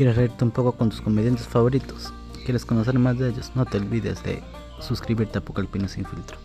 ¿Quieres reírte un poco con tus comediantes favoritos? ¿Quieres conocer más de ellos? No te olvides de suscribirte a Pocalpino Sin Filtro.